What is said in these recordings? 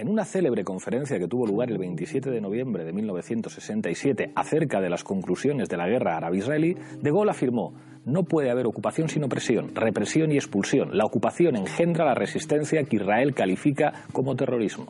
en una célebre conferencia que tuvo lugar el 27 de noviembre de 1967 acerca de las conclusiones de la guerra árabe-israelí, De Gaulle afirmó no puede haber ocupación sin opresión, represión y expulsión. La ocupación engendra la resistencia que Israel califica como terrorismo.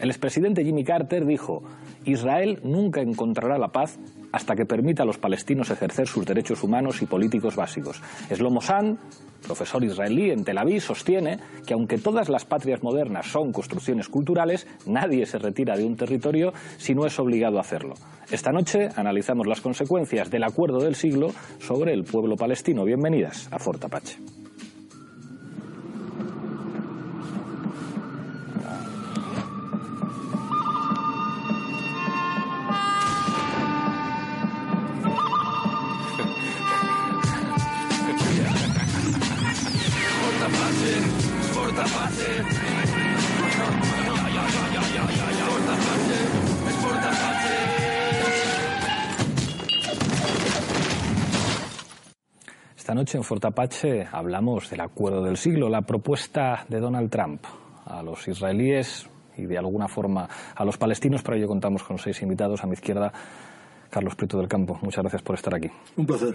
El expresidente Jimmy Carter dijo, Israel nunca encontrará la paz hasta que permita a los palestinos ejercer sus derechos humanos y políticos básicos. Eslomo San, profesor israelí en Tel Aviv, sostiene que aunque todas las patrias modernas son construcciones culturales, nadie se retira de un territorio si no es obligado a hacerlo. Esta noche analizamos las consecuencias del acuerdo del siglo sobre el pueblo palestino. Bienvenidas a Esta noche en Fortapache hablamos del acuerdo del siglo, la propuesta de Donald Trump a los israelíes y de alguna forma a los palestinos. Para ello contamos con seis invitados. A mi izquierda, Carlos Prieto del Campo. Muchas gracias por estar aquí. Un placer.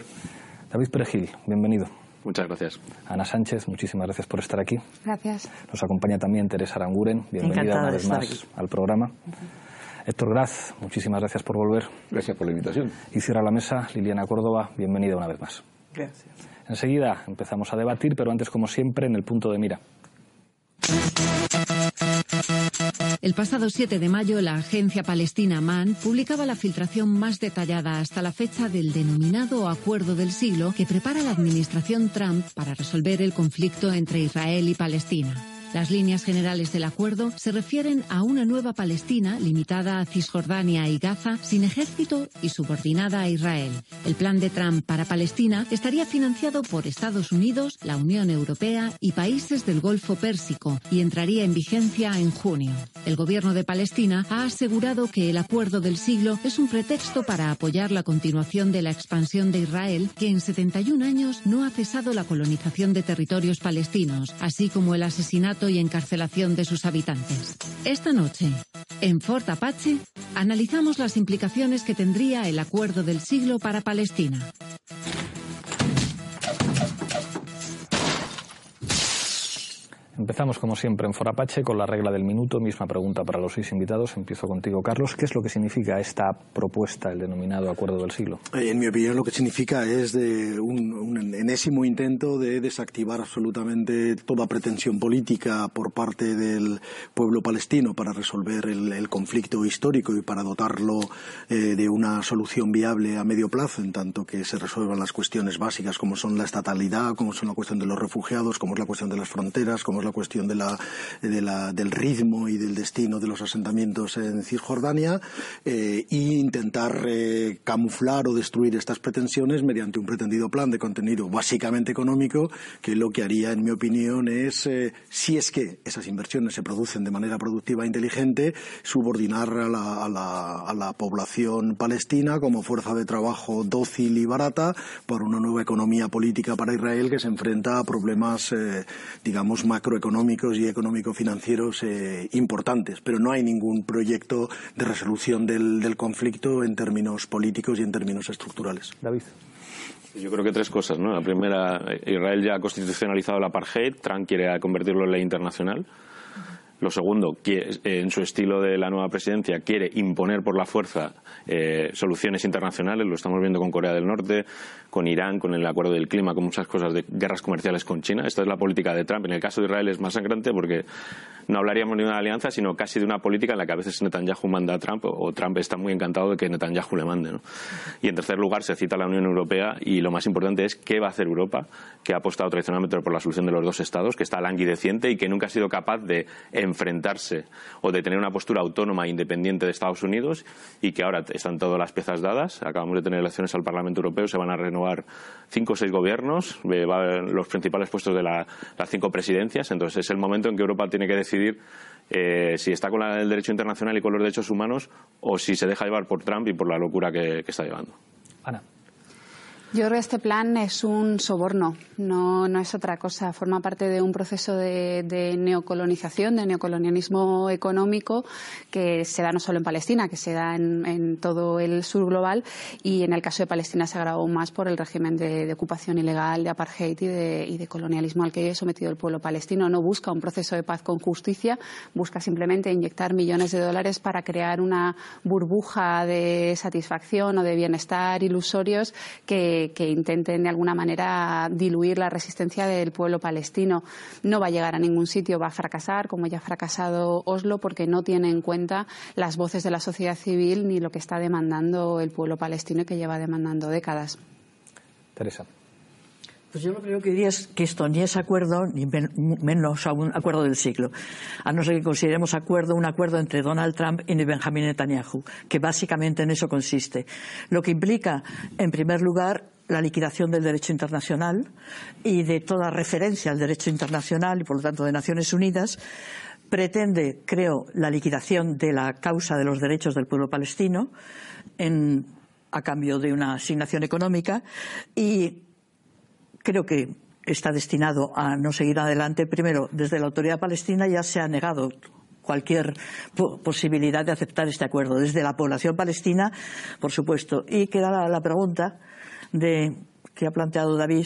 David Perejil, bienvenido. Muchas gracias. Ana Sánchez, muchísimas gracias por estar aquí. Gracias. Nos acompaña también Teresa Aranguren. Bienvenida una vez más al programa. Héctor Graz, muchísimas gracias por volver. Gracias por la invitación. Y cierra la mesa Liliana Córdoba, bienvenida una vez más. Gracias. Enseguida empezamos a debatir, pero antes, como siempre, en el punto de mira. El pasado 7 de mayo, la agencia palestina MAN publicaba la filtración más detallada hasta la fecha del denominado Acuerdo del Siglo que prepara la administración Trump para resolver el conflicto entre Israel y Palestina. Las líneas generales del acuerdo se refieren a una nueva Palestina limitada a Cisjordania y Gaza, sin ejército y subordinada a Israel. El plan de Trump para Palestina estaría financiado por Estados Unidos, la Unión Europea y países del Golfo Pérsico y entraría en vigencia en junio. El gobierno de Palestina ha asegurado que el acuerdo del siglo es un pretexto para apoyar la continuación de la expansión de Israel, que en 71 años no ha cesado la colonización de territorios palestinos, así como el asesinato y encarcelación de sus habitantes. Esta noche, en Fort Apache, analizamos las implicaciones que tendría el acuerdo del siglo para Palestina. Empezamos, como siempre, en Forapache con la regla del minuto. Misma pregunta para los seis invitados. Empiezo contigo, Carlos. ¿Qué es lo que significa esta propuesta, el denominado Acuerdo del Siglo? Eh, en mi opinión, lo que significa es de un, enésimo intento de desactivar absolutamente toda pretensión política por parte del pueblo palestino para resolver el, conflicto histórico y para dotarlo eh, de una solución viable a medio plazo, en tanto que se resuelvan las cuestiones básicas como son la estatalidad, como son la cuestión de los refugiados, como es la cuestión de las fronteras, como la cuestión de la, de la, del ritmo y del destino de los asentamientos en Cisjordania e intentar eh, camuflar o destruir estas pretensiones mediante un pretendido plan de contenido básicamente económico que lo que haría, en mi opinión, es, eh, si es que esas inversiones se producen de manera productiva e inteligente, subordinar a la, a la, a la población palestina como fuerza de trabajo dócil y barata para una nueva economía política para Israel que se enfrenta a problemas, digamos, macro económicos y económico-financieros eh, importantes, pero no hay ningún proyecto de resolución del, conflicto en términos políticos y en términos estructurales. David. Yo creo que tres cosas. ¿no? La primera, Israel ya ha constitucionalizado el apartheid, Trump quiere convertirlo en ley internacional. Lo segundo, en su estilo de la nueva presidencia, quiere imponer por la fuerza eh, soluciones internacionales. Lo estamos viendo con Corea del Norte, con Irán, con el acuerdo del clima, con muchas cosas de guerras comerciales con China. Esta es la política de Trump. En el caso de Israel es más sangrante porque no hablaríamos de una alianza, sino casi de una política en la que a veces Netanyahu manda a Trump o Trump está muy encantado de que Netanyahu le mande. Y en tercer lugar se cita la Unión Europea y lo más importante es qué va a hacer Europa, que ha apostado tradicionalmente por la solución de los dos estados, que está languideciente y que nunca ha sido capaz de enfrentarse o de tener una postura autónoma e independiente de Estados Unidos y que ahora están todas las piezas dadas. Acabamos de tener elecciones al Parlamento Europeo, se van a renovar cinco o seis gobiernos, los principales puestos de las cinco presidencias. Entonces es el momento en que Europa tiene que decidir eh, si está con el derecho internacional y con los derechos humanos o si se deja llevar por Trump y por la locura que, que está llevando. Ana. Yo creo que este plan es un soborno, no, no es otra cosa. Forma parte de un proceso de, neocolonización, de neocolonialismo económico que se da no solo en Palestina, que se da en, todo el sur global y en el caso de Palestina se agravó más por el régimen de, ocupación ilegal, de apartheid y de, y de colonialismo al que ha sometido el pueblo palestino. No busca un proceso de paz con justicia, busca simplemente inyectar millones de dólares para crear una burbuja de satisfacción o de bienestar ilusorios que que, intenten de alguna manera diluir la resistencia del pueblo palestino. No va a llegar a ningún sitio, va a fracasar, como ya ha fracasado Oslo, porque no tiene en cuenta las voces de la sociedad civil ni lo que está demandando el pueblo palestino y que lleva demandando décadas. Teresa. Pues yo lo primero que diría es que esto ni es acuerdo, ni menos un acuerdo del siglo. A no ser que consideremos acuerdo un acuerdo entre Donald Trump y Benjamin Netanyahu, que básicamente en eso consiste. Lo que implica, en primer lugar, la liquidación del derecho internacional y de toda referencia al derecho internacional y, por lo tanto, de Naciones Unidas, pretende, creo, la liquidación de la causa de los derechos del pueblo palestino a cambio de una asignación económica y creo que está destinado a no seguir adelante. Primero, desde la autoridad palestina ya se ha negado cualquier posibilidad de aceptar este acuerdo. Desde la población palestina, por supuesto. Y queda la pregunta de que ha planteado David,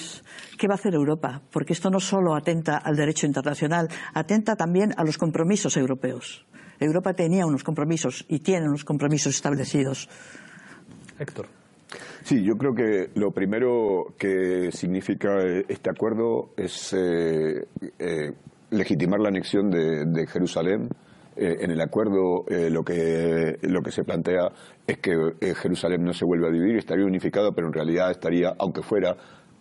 ¿qué va a hacer Europa? Porque esto no solo atenta al derecho internacional, atenta también a los compromisos europeos. Europa tenía unos compromisos y tiene unos compromisos establecidos. Héctor. Sí, yo creo que lo primero que significa este acuerdo es eh, eh, legitimar la anexión de Jerusalén eh, en el acuerdo eh, lo, que, lo que se plantea es que eh, Jerusalén no se vuelve a dividir, estaría unificado, pero en realidad estaría, aunque fuera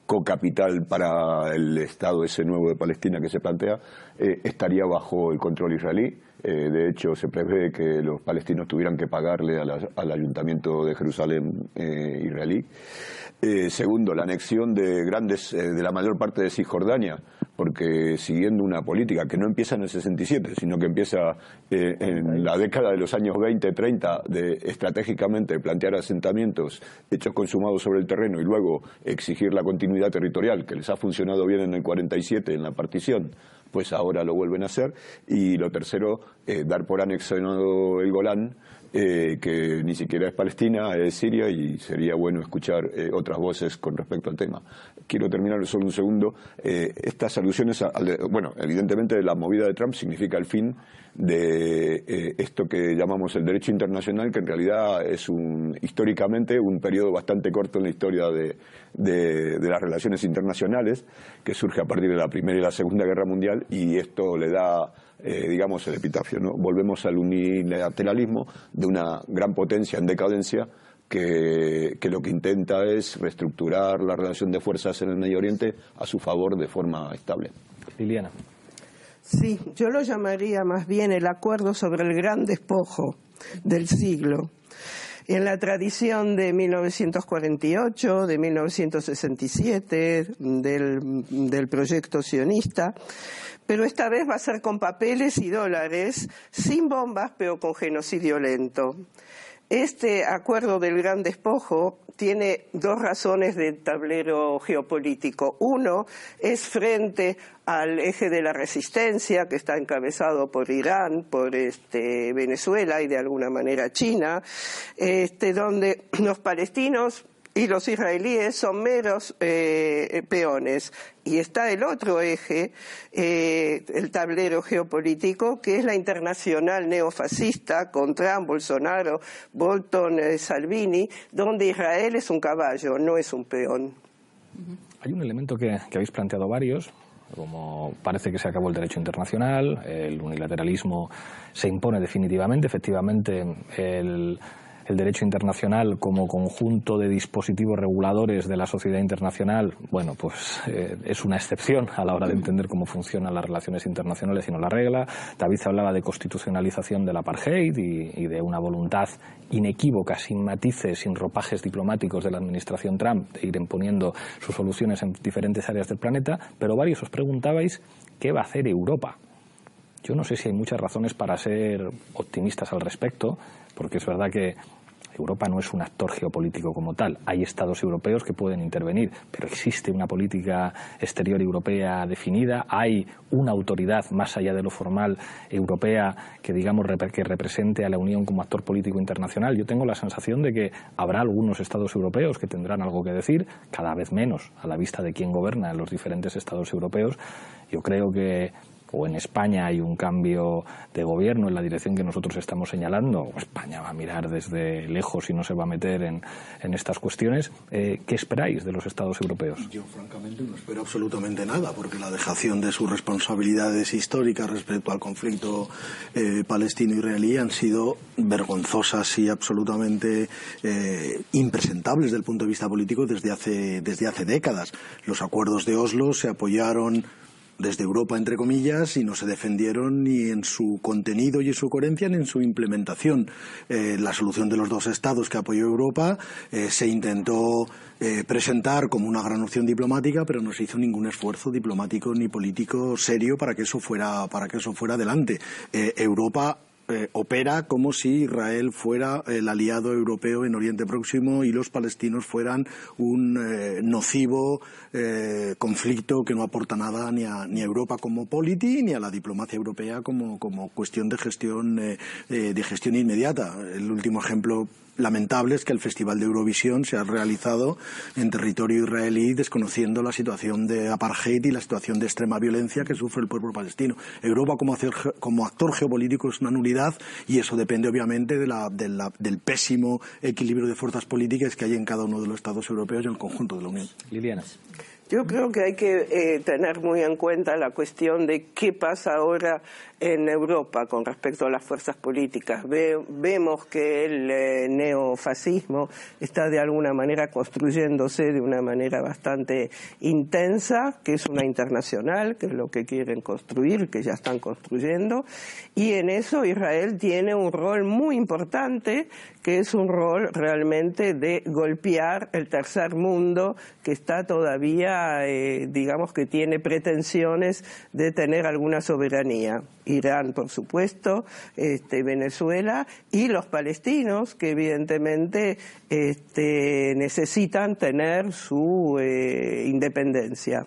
co-capital para el Estado ese nuevo de Palestina que se plantea, estaría bajo el control israelí. De hecho, se prevé que los palestinos tuvieran que pagarle al Ayuntamiento de Jerusalén israelí. segundo, la anexión de grandes, de la mayor parte de Cisjordania porque siguiendo una política que no empieza en el 67, sino que empieza eh, en la década de los años 20, 30, de estratégicamente plantear asentamientos hechos consumados sobre el terreno y luego exigir la continuidad territorial, que les ha funcionado bien en el 47, en la partición, pues ahora lo vuelven a hacer. Y lo tercero, eh, dar por anexionado el Golán, eh, que ni siquiera es Palestina, es Siria y sería bueno escuchar otras voces con respecto al tema quiero terminar solo un segundo. Eh, estas alusiones, bueno, evidentemente la movida de Trump significa el fin de eh, esto que llamamos el derecho internacional, que en realidad es un, históricamente un periodo bastante corto en la historia de, las relaciones internacionales, que surge a partir de la Primera y la Segunda Guerra Mundial, y esto le da eh, digamos, el epitafio. ¿no? Volvemos al unilateralismo de una gran potencia en decadencia que, lo que intenta es reestructurar la relación de fuerzas en el Medio Oriente a su favor de forma estable. Liliana. Sí, yo lo llamaría más bien el acuerdo sobre el gran despojo del siglo. En la tradición de 1948, de 1967, del, del proyecto sionista, pero esta vez va a ser con papeles y dólares, sin bombas, pero con genocidio lento. Este acuerdo del gran despojo tiene dos razones de tablero geopolítico. Uno es frente al eje de la resistencia que está encabezado por Irán, por este, Venezuela y de alguna manera China, este, donde los palestinos y los israelíes son meros eh, peones. Y está el otro eje, eh, el tablero geopolítico, que es la internacional neofascista con Trump, Bolsonaro, Bolton, eh, Salvini, donde Israel es un caballo, no es un peón. Hay un elemento que habéis planteado varios, como parece que se acabó el derecho internacional, el unilateralismo se impone definitivamente, efectivamente el el derecho internacional como conjunto de dispositivos reguladores de la sociedad internacional, bueno, pues eh, es una excepción a la hora de entender cómo funcionan las relaciones internacionales y no la regla. David hablaba de constitucionalización del apartheid y, y de una voluntad inequívoca, sin matices, sin ropajes diplomáticos de la administración Trump, de ir imponiendo sus soluciones en diferentes áreas del planeta, pero varios os preguntabais qué va a hacer Europa. Yo no sé si hay muchas razones para ser optimistas al respecto, porque es verdad que Europa no es un actor geopolítico como tal. Hay estados europeos que pueden intervenir, pero existe una política exterior europea definida, hay una autoridad más allá de lo formal europea que digamos que represente a la Unión como actor político internacional. Yo tengo la sensación de que habrá algunos estados europeos que tendrán algo que decir, cada vez menos a la vista de quién gobierna en los diferentes estados europeos. Yo creo que o en España hay un cambio de gobierno en la dirección que nosotros estamos señalando, o España va a mirar desde lejos y no se va a meter en, estas cuestiones, eh, ¿qué esperáis de los Estados europeos? Yo, francamente, no espero absolutamente nada, porque la dejación de sus responsabilidades históricas respecto al conflicto eh, palestino-israelí han sido vergonzosas y absolutamente eh, impresentables desde el punto de vista político desde hace, desde hace décadas. Los acuerdos de Oslo se apoyaron desde Europa, entre comillas, y no se defendieron ni en su contenido y en su coherencia ni en su implementación. Eh, la solución de los dos estados que apoyó Europa eh, se intentó eh, presentar como una gran opción diplomática, pero no se hizo ningún esfuerzo diplomático ni político serio para que eso fuera, para que eso fuera adelante. Europa eh, opera como si Israel fuera el aliado europeo en Oriente Próximo y los palestinos fueran un eh, nocivo eh, conflicto que no aporta nada ni a, ni a Europa como politi ni a la diplomacia europea como, como cuestión de gestión, de gestión inmediata. El último ejemplo lamentable es que el Festival de Eurovisión se ha realizado en territorio israelí desconociendo la situación de apartheid y la situación de extrema violencia que sufre el pueblo palestino. Europa como, actor geopolítico es una nulidad y eso depende obviamente del pésimo equilibrio de fuerzas políticas que hay en cada uno de los Estados europeos y en el conjunto de la Unión. Liliana. Yo creo que hay que eh, tener muy en cuenta la cuestión de qué pasa ahora en Europa con respecto a las fuerzas políticas. vemos que el eh, neofascismo está de alguna manera construyéndose de una manera bastante intensa, que es una internacional, que es lo que quieren construir, que ya están construyendo, y en eso Israel tiene un rol muy importante, que es un rol realmente de golpear el tercer mundo que está todavía, eh, digamos que tiene pretensiones de tener alguna soberanía. Irán, por supuesto, este, Venezuela y los palestinos que evidentemente este, necesitan tener su eh, independencia.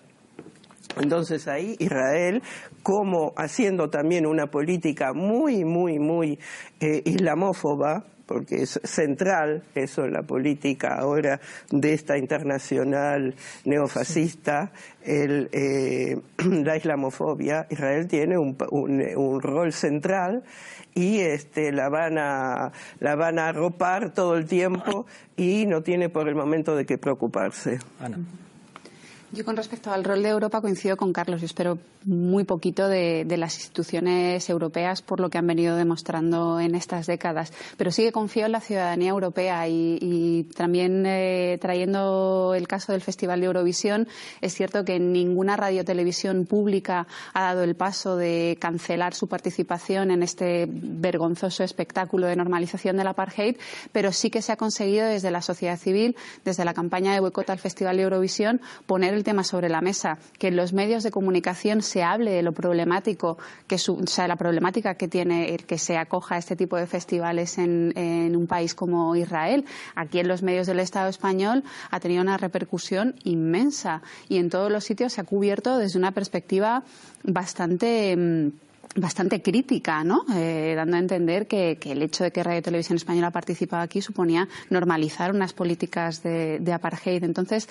Entonces ahí Israel, como haciendo también una política muy, muy, muy eh, islamófoba, porque es central eso en la política ahora de esta internacional neofascista, el, eh, la islamofobia. Israel tiene un, un, rol central y este, la, van a, la van a arropar todo el tiempo y no tiene por el momento de qué preocuparse. Yo con respecto al rol de Europa coincido con Carlos. Yo espero muy poquito de, las instituciones europeas por lo que han venido demostrando en estas décadas. Pero sí que confío en la ciudadanía europea y, también eh, trayendo el caso del Festival de Eurovisión, es cierto que ninguna radiotelevisión pública ha dado el paso de cancelar su participación en este vergonzoso espectáculo de normalización del apartheid, pero sí que se ha conseguido desde la sociedad civil, desde la campaña de boicot al Festival de Eurovisión, poner el tema sobre la mesa, que en los medios de comunicación se hable de lo problemático, que o sea, la problemática que tiene el que se acoja a este tipo de festivales en, un país como Israel. Aquí en los medios del Estado español ha tenido una repercusión inmensa y en todos los sitios se ha cubierto desde una perspectiva bastante mm, bastante crítica, ¿no? Eh, dando a entender que, el hecho de que Radio Televisión Española participaba aquí suponía normalizar unas políticas de apartheid. Entonces,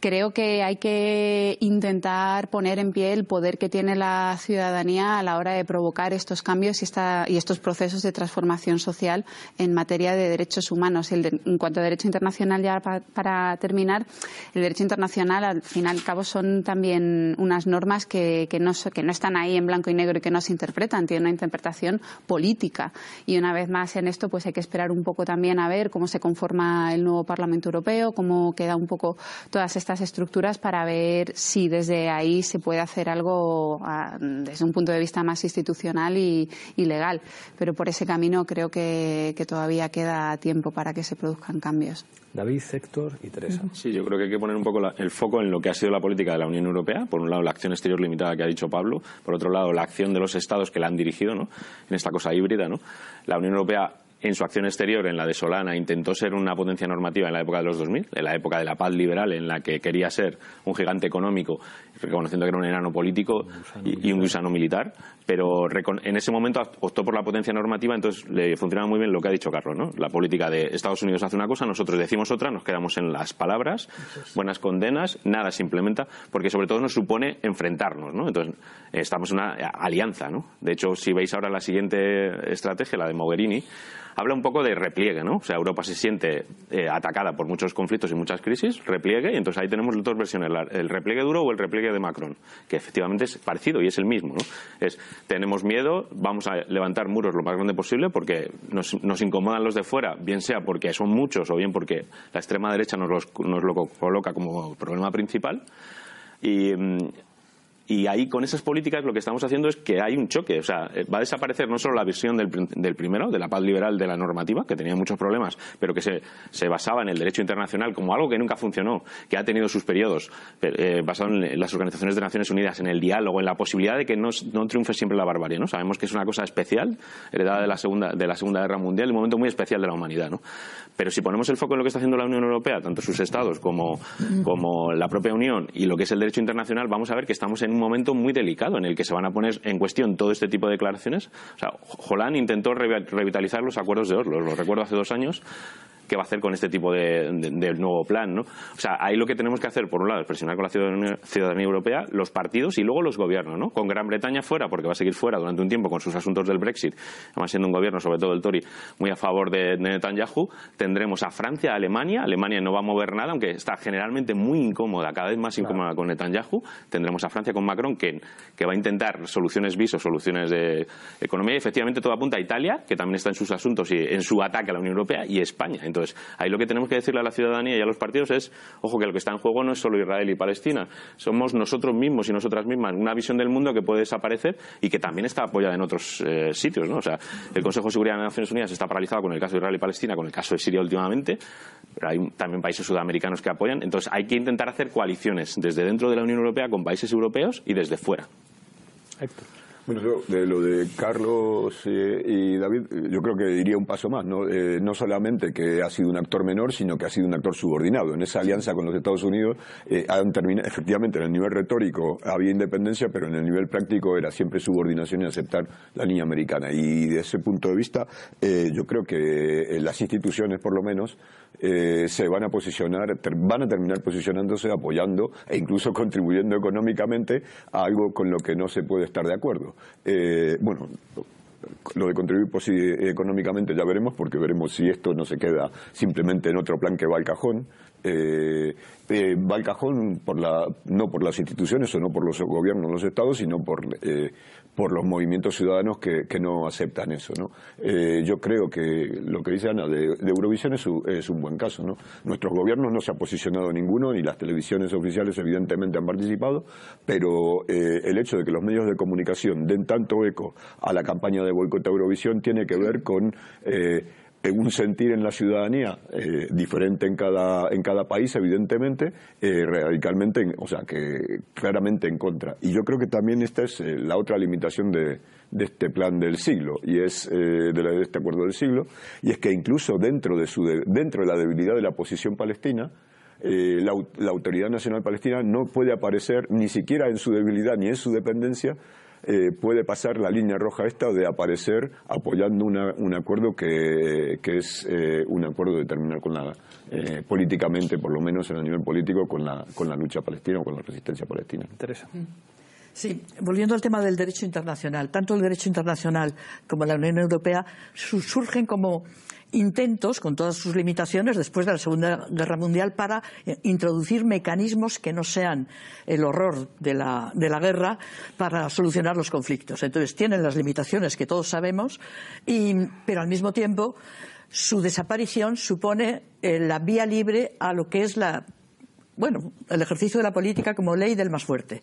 creo que hay que intentar poner en pie el poder que tiene la ciudadanía a la hora de provocar estos cambios y, y estos procesos de transformación social en materia de derechos humanos. en cuanto a derecho internacional, ya para, terminar, el derecho internacional, al fin y al cabo, son también unas normas que, que, no, que no están ahí en blanco y negro y que no se interpretan, tienen una interpretación política. Y una vez más en esto, pues hay que esperar un poco también a ver cómo se conforma el nuevo Parlamento Europeo, cómo queda un poco todas estas estas estructuras para ver si desde ahí se puede hacer algo ah, desde un punto de vista más institucional y, legal. Pero por ese camino creo que, todavía queda tiempo para que se produzcan cambios. David, Héctor y Teresa. Sí, yo creo que hay que poner un poco el foco en lo que ha sido la política de la Unión Europea. Por un lado, la acción exterior limitada que ha dicho Pablo. Por otro lado, la acción de los Estados que la han dirigido ¿no? en esta cosa híbrida. ¿no? La Unión Europea en su acción exterior, en la de Solana, intentó ser una potencia normativa en la época de los 2000, en la época de la paz liberal, en la que quería ser un gigante económico, reconociendo que era un enano político y, un gusano militar, pero en ese momento optó por la potencia normativa, entonces le funcionaba muy bien lo que ha dicho Carlos, ¿no? La política de Estados Unidos hace una cosa, nosotros decimos otra, nos quedamos en las palabras, buenas condenas, nada se implementa, porque sobre todo nos supone enfrentarnos, ¿no? Entonces, estamos en una alianza, ¿no? De hecho, si veis ahora la siguiente estrategia, la de Mogherini, habla un poco de repliegue, ¿no? O sea, Europa se siente eh, atacada por muchos conflictos y muchas crisis, repliegue, y entonces ahí tenemos dos versiones, el repliegue duro o el repliegue de Macron, que efectivamente es parecido y es el mismo, ¿no? Es, tenemos miedo, vamos a levantar muros lo más grande posible porque nos, incomodan los de fuera, bien sea porque son muchos o bien porque la extrema derecha nos, nos lo coloca como problema principal. Y mm, y ahí, con esas políticas, lo que estamos haciendo es que hay un choque. O sea, eh, va a desaparecer no solo la visión del, primero, de la paz liberal de la normativa, que tenía muchos problemas, pero que se, se, basaba en el derecho internacional como algo que nunca funcionó, que ha tenido sus periodos, eh, basado en las organizaciones de Naciones Unidas, en el diálogo, en la posibilidad de que no, no triunfe siempre la barbarie. ¿no? Sabemos que es una cosa especial, heredada de la Segunda, de la segunda Guerra Mundial, un momento muy especial de la humanidad. ¿no? Pero si ponemos el foco en lo que está haciendo la Unión Europea, tanto sus estados como, como la propia Unión, y lo que es el derecho internacional, vamos a ver que estamos en un momento muy delicado en el que se van a poner en cuestión todo este tipo de declaraciones. O sea, Holland intentó revitalizar los acuerdos de Oslo, lo recuerdo hace dos años, qué va a hacer con este tipo de, nuevo plan. ¿no? O sea, ahí lo que tenemos que hacer, por un lado, es presionar con la ciudadanía, europea, los partidos y luego los gobiernos. ¿no? Con Gran Bretaña fuera, porque va a seguir fuera durante un tiempo con sus asuntos del Brexit, además siendo un gobierno, sobre todo el Tory, muy a favor de, Netanyahu. Tendremos a Francia, a Alemania. Alemania no va a mover nada, aunque está generalmente muy incómoda, cada vez más incómoda con Netanyahu. Tendremos a Francia con Macron, que, que va a intentar soluciones visos, soluciones de economía. Y efectivamente todo apunta a Italia, que también está en sus asuntos y en su ataque a la Unión Europea, y España. Entonces, ahí lo que tenemos que decirle a la ciudadanía y a los partidos es, ojo, que lo que está en juego no es solo Israel y Palestina, somos nosotros mismos y nosotras mismas, una visión del mundo que puede desaparecer y que también está apoyada en otros eh, sitios, ¿no? O sea, el Consejo de Seguridad de las Naciones Unidas está paralizado con el caso de Israel y Palestina, con el caso de Siria últimamente, pero hay también países sudamericanos que apoyan, entonces hay que intentar hacer coaliciones desde dentro de la Unión Europea con países europeos y desde fuera. Bueno, yo, de lo de Carlos eh, y David, yo creo que diría un paso más, ¿no? Eh, no solamente que ha sido un actor menor, sino que ha sido un actor subordinado. En esa alianza con los Estados Unidos eh, han terminado, efectivamente, en el nivel retórico había independencia, pero en el nivel práctico era siempre subordinación y aceptar la línea americana. Y de ese punto de vista, yo creo que las instituciones, por lo menos, se van a posicionar, van a terminar posicionándose, apoyando e incluso contribuyendo económicamente a algo con lo que no se puede estar de acuerdo. Eh, bueno, lo de contribuir económicamente ya veremos, porque veremos si esto no se queda simplemente en otro plan que va al cajón. Eh, eh, va al cajón por la, no por las instituciones o no por los gobiernos de los estados, sino por, eh, por los movimientos ciudadanos que, no aceptan eso. ¿no? Eh, yo creo que lo que dice Ana de, Eurovisión es, es, un buen caso. ¿no? Nuestros gobiernos no se ha posicionado ninguno, ni las televisiones oficiales evidentemente han participado, pero el hecho de que los medios de comunicación den tanto eco a la campaña de boicot a Eurovisión tiene que ver con un sentir en la ciudadanía eh, diferente en cada, en cada país, evidentemente, eh, radicalmente, o sea, que claramente en contra. Y yo creo que también esta es eh, la otra limitación de, de, este plan del siglo, y es de, de, este acuerdo del siglo, y es que incluso dentro de, su dentro de la debilidad de la posición palestina, la, la, Autoridad Nacional Palestina no puede aparecer ni siquiera en su debilidad ni en su dependencia eh, puede pasar la línea roja esta de aparecer apoyando un acuerdo que, es eh, un acuerdo de terminar con la, eh, políticamente, por lo menos en el nivel político, con la, con la lucha palestina o con la resistencia palestina. Interesa. Sí, volviendo al tema del derecho internacional, tanto el derecho internacional como la Unión Europea surgen como intentos, con todas sus limitaciones, después de la Segunda Guerra Mundial, para eh, introducir mecanismos que no sean el horror de la, guerra para solucionar los conflictos. Entonces, tienen las limitaciones que todos sabemos, pero al mismo tiempo su desaparición supone eh, la vía libre a lo que es la, bueno, el ejercicio de la política como ley del más fuerte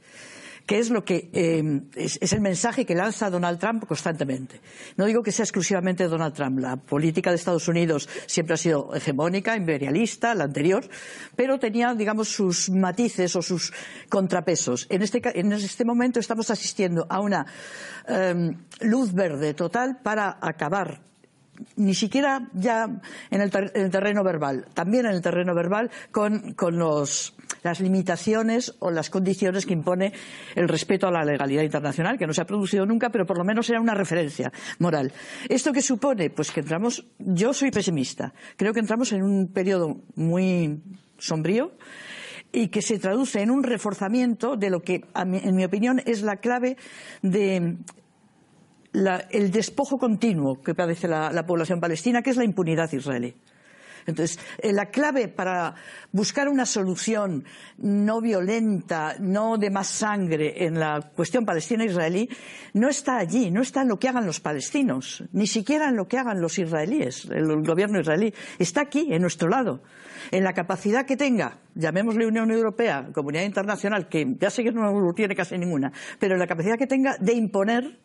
que es lo que eh, es, el mensaje que lanza Donald Trump constantemente. No digo que sea exclusivamente Donald Trump. La política de Estados Unidos siempre ha sido hegemónica, imperialista, la anterior, pero tenía, digamos, sus matices o sus contrapesos. En este, en este momento estamos asistiendo a una em, luz verde total para acabar ni siquiera ya en el, terreno verbal, también en el terreno verbal con, las limitaciones o las condiciones que impone el respeto a la legalidad internacional, que no se ha producido nunca, pero por lo menos era una referencia moral. ¿Esto qué supone? Pues que entramos, yo soy pesimista, creo que entramos en un periodo muy sombrío y que se traduce en un reforzamiento de lo que, en mi opinión, es la clave de el despojo continuo que padece la, población palestina, que es la impunidad israelí. Entonces, eh, la clave para buscar una solución no violenta, no de más sangre en la cuestión palestina-israelí, no está allí, no está en lo que hagan los palestinos, ni siquiera en lo que hagan los israelíes, el gobierno israelí. Está aquí, en nuestro lado. En la capacidad que tenga, llamémosle Unión Europea, Comunidad Internacional, que ya sé que no tiene casi ninguna, pero en la capacidad que tenga de imponer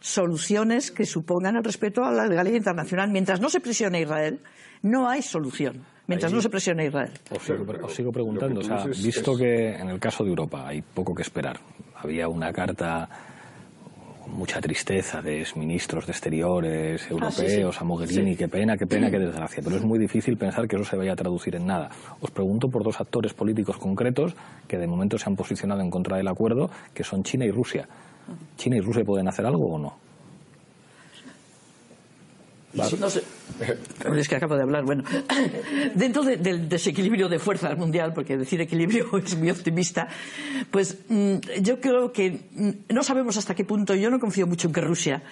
soluciones que supongan el respeto a la legalidad internacional. Mientras no se presione a Israel, no hay solución. Mientras no se presione a Israel. Os sigo, preguntando, visto que en el caso de Europa hay poco que esperar, había una carta con mucha tristeza de ministros de Exteriores ah, europeos a Mogherini, qué pena, qué pena, qué desgracia, pero es muy difícil pensar que eso se vaya a traducir en nada. Os pregunto por dos actores políticos concretos que de momento se han posicionado en contra del acuerdo, que son China y Rusia. ¿China y Rusia pueden hacer algo o no? No sé. Es que acabo de hablar. Bueno, dentro del desequilibrio de fuerzas mundial, porque decir equilibrio es muy optimista, pues mm, yo creo que mm, no sabemos hasta qué punto. Yo no confío mucho en que Rusia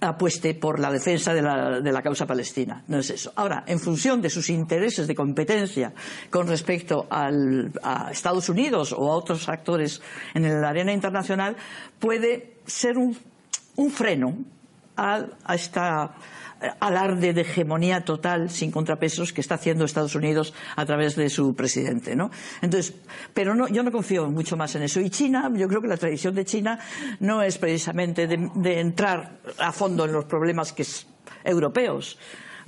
apueste por la defensa de la, de la, causa palestina. No es eso. Ahora, en función de sus intereses de competencia con respecto a Estados Unidos o a otros actores en la arena internacional, puede ser un, un freno a esta alarde de hegemonía total sin contrapesos que está haciendo Estados Unidos a través de su presidente, ¿no? Entonces, pero no, yo no confío mucho más en eso. Y China, yo creo que la tradición de China no es precisamente de, entrar a fondo en los problemas que es, europeos.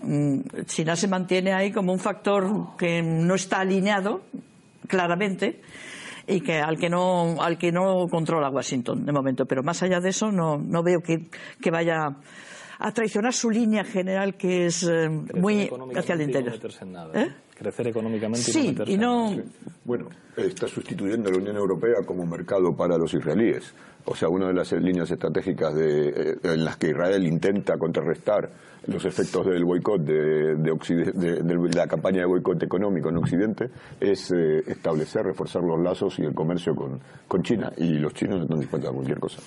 Mm, China se mantiene ahí como un factor que no está alineado claramente y que al que no al que no controla Washington de momento pero más allá de eso no, no veo que, que vaya a traicionar su línea general que es eh, muy hacia el interior. ¿Eh? Crecer económicamente sí, y, no... Bueno, está sustituyendo a la Unión Europea como mercado para los israelíes. O sea, una de las líneas estratégicas de, eh, en las que Israel intenta contrarrestar los efectos del boicot, de, de, la campaña de boicot económico en Occidente, es establecer, reforzar los lazos y el comercio con, con China. Y los chinos están dispuestos a cualquier cosa.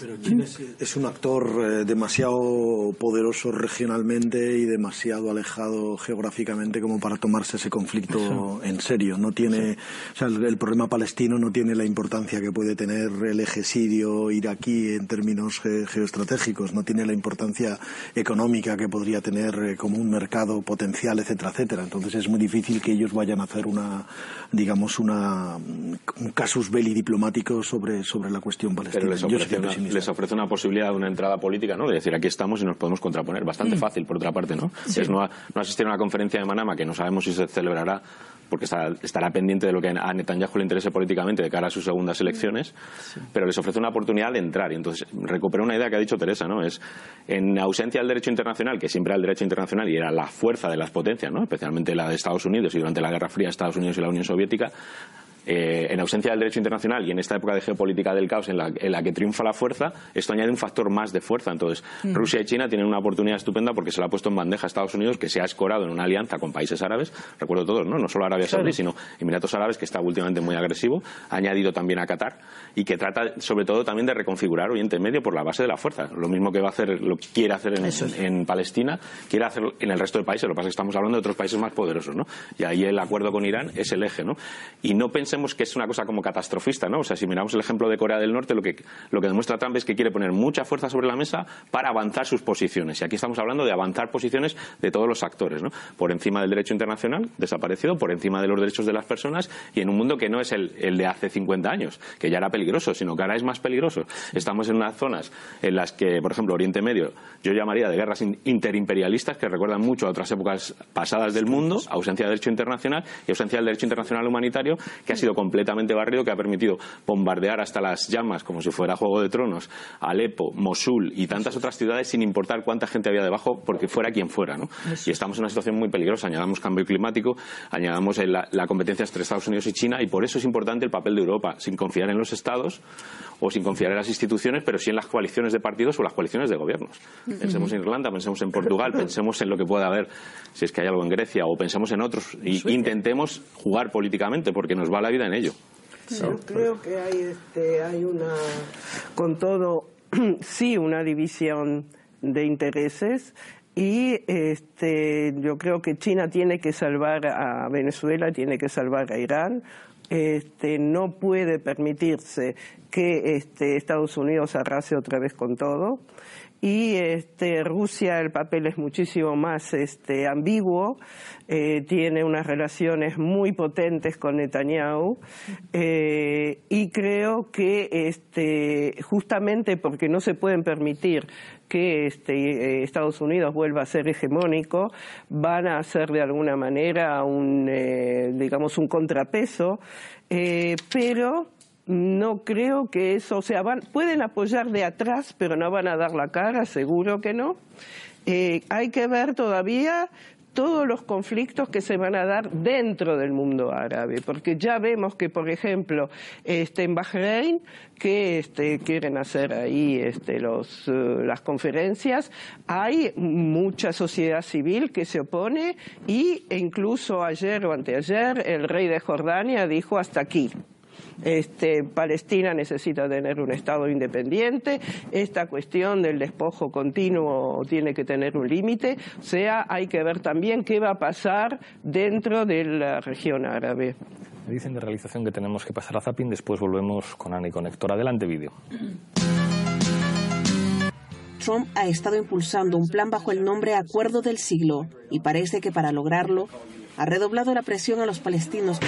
Pero China es, un actor eh, demasiado poderoso regionalmente y demasiado alejado geográficamente como para tomarse ese conflicto en serio. No tiene, o sea, el, problema palestino no tiene la importancia que puede tener el eje sirio iraquí en términos geoestratégicos. No tiene la importancia económica que podría tener eh, como un mercado potencial, etcétera, etcétera. Entonces es muy difícil que ellos vayan a hacer una, digamos, una, un casus belli diplomático sobre, sobre la cuestión palestina les ofrece una posibilidad de una entrada política, ¿no? De decir, aquí estamos y nos podemos contraponer. Bastante mm. fácil, por otra parte, ¿no? Es no, asistir a una conferencia de Manama que no sabemos si se celebrará porque estará, pendiente de lo que a Netanyahu le interese políticamente de cara a sus segundas elecciones, pero les ofrece una oportunidad de entrar. Y entonces recupera una idea que ha dicho Teresa, ¿no? Es en ausencia del derecho internacional, que siempre era el derecho internacional y era la fuerza de las potencias, ¿no? Especialmente la de Estados Unidos y durante la Guerra Fría Estados Unidos y la Unión Soviética, eh, en ausencia del derecho internacional y en esta época de geopolítica del caos en la, en la que triunfa la fuerza, esto añade un factor más de fuerza. Entonces, Mm. Rusia y China tienen una oportunidad estupenda porque se la ha puesto en bandeja a Estados Unidos, que se ha escorado en una alianza con países árabes, recuerdo todos, ¿no? No solo Arabia Saudí, sino Emiratos Árabes, que está últimamente muy agresivo, ha añadido también a Qatar y que trata sobre todo también de reconfigurar Oriente Medio por la base de la fuerza. Lo mismo que va a hacer, lo que quiere hacer en, en Palestina, quiere hacerlo en el resto de países. Lo que pasa es que estamos hablando de otros países más poderosos, ¿no? Y ahí el acuerdo con Irán es el eje, ¿no? Y no pensemos que es una cosa como catastrofista, ¿no? O sea, si miramos el ejemplo de Corea del Norte, lo que, lo que demuestra Trump es que quiere poner mucha fuerza sobre la mesa para avanzar sus posiciones. Y aquí estamos hablando de avanzar posiciones de todos los actores, ¿no? Por encima del derecho internacional, desaparecido, por encima de los derechos de las personas y en un mundo que no es el, el de hace 50 años, que ya era peligroso, sino que ahora es más peligroso. Estamos en unas zonas en las que, por ejemplo, Oriente Medio, yo llamaría de guerras in- interimperialistas que recuerdan mucho a otras épocas pasadas del mundo, ausencia de derecho internacional y ausencia del derecho internacional humanitario, que ha sido completamente barrido, que ha permitido bombardear hasta las llamas, como si fuera Juego de Tronos, Alepo, Mosul y tantas otras ciudades sin importar cuánta gente había debajo, porque fuera quien fuera. ¿no? Y estamos en una situación muy peligrosa. Añadamos cambio climático, añadamos la, la competencia entre Estados Unidos y China, y por eso es importante el papel de Europa, sin confiar en los Estados o sin confiar en las instituciones, pero sí en las coaliciones de partidos o las coaliciones de gobiernos. Pensemos en Irlanda, pensemos en Portugal, pensemos en lo que pueda haber, si es que hay algo en Grecia, o pensemos en otros, y intentemos jugar políticamente, porque nos va la vida en ello. Yo creo que hay, este, hay una, con todo, sí, una división de intereses y este, yo creo que China tiene que salvar a Venezuela, tiene que salvar a Irán. Este, no puede permitirse que este, Estados Unidos arrase otra vez con todo. Y este, Rusia, el papel es muchísimo más este, ambiguo, eh, tiene unas relaciones muy potentes con Netanyahu eh, y creo que este, justamente porque no se pueden permitir que este, Estados Unidos vuelva a ser hegemónico, van a hacer de alguna manera un, eh, digamos, un contrapeso, pero no creo que eso, o sea, van, pueden apoyar de atrás, pero no van a dar la cara, seguro que no. Eh, hay que ver todavía todos los conflictos que se van a dar dentro del mundo árabe, porque ya vemos que, por ejemplo, este, en Bahrein, que este, quieren hacer ahí este, los, eh, las conferencias, hay mucha sociedad civil que se opone y incluso ayer o anteayer el rey de Jordania dijo hasta aquí. Este, Palestina necesita tener un Estado independiente, esta cuestión del despojo continuo tiene que tener un límite, o sea, hay que ver también qué va a pasar dentro de la región árabe. Me dicen de realización que tenemos que pasar a Zapping, después volvemos con Ana y con Héctor. Adelante vídeo. Trump ha estado impulsando un plan bajo el nombre Acuerdo del Siglo y parece que para lograrlo ha redoblado la presión a los palestinos.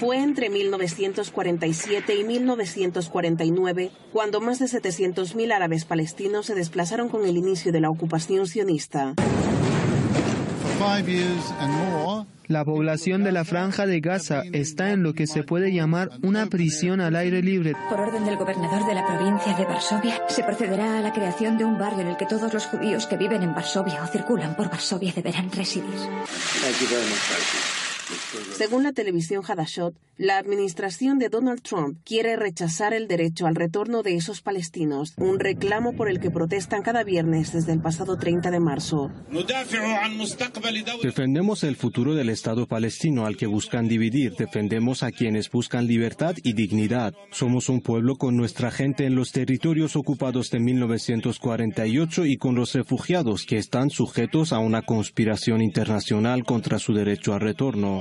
Fue entre 1947 y 1949 cuando más de 700.000 árabes palestinos se desplazaron con el inicio de la ocupación sionista. La población de la franja de Gaza está en lo que se puede llamar una prisión al aire libre. Por orden del gobernador de la provincia de Varsovia, se procederá a la creación de un barrio en el que todos los judíos que viven en Varsovia o circulan por Varsovia deberán residir. Según la televisión Hadashot, la administración de Donald Trump quiere rechazar el derecho al retorno de esos palestinos, un reclamo por el que protestan cada viernes desde el pasado 30 de marzo. Defendemos el futuro del Estado palestino al que buscan dividir. Defendemos a quienes buscan libertad y dignidad. Somos un pueblo con nuestra gente en los territorios ocupados de 1948 y con los refugiados que están sujetos a una conspiración internacional contra su derecho al retorno.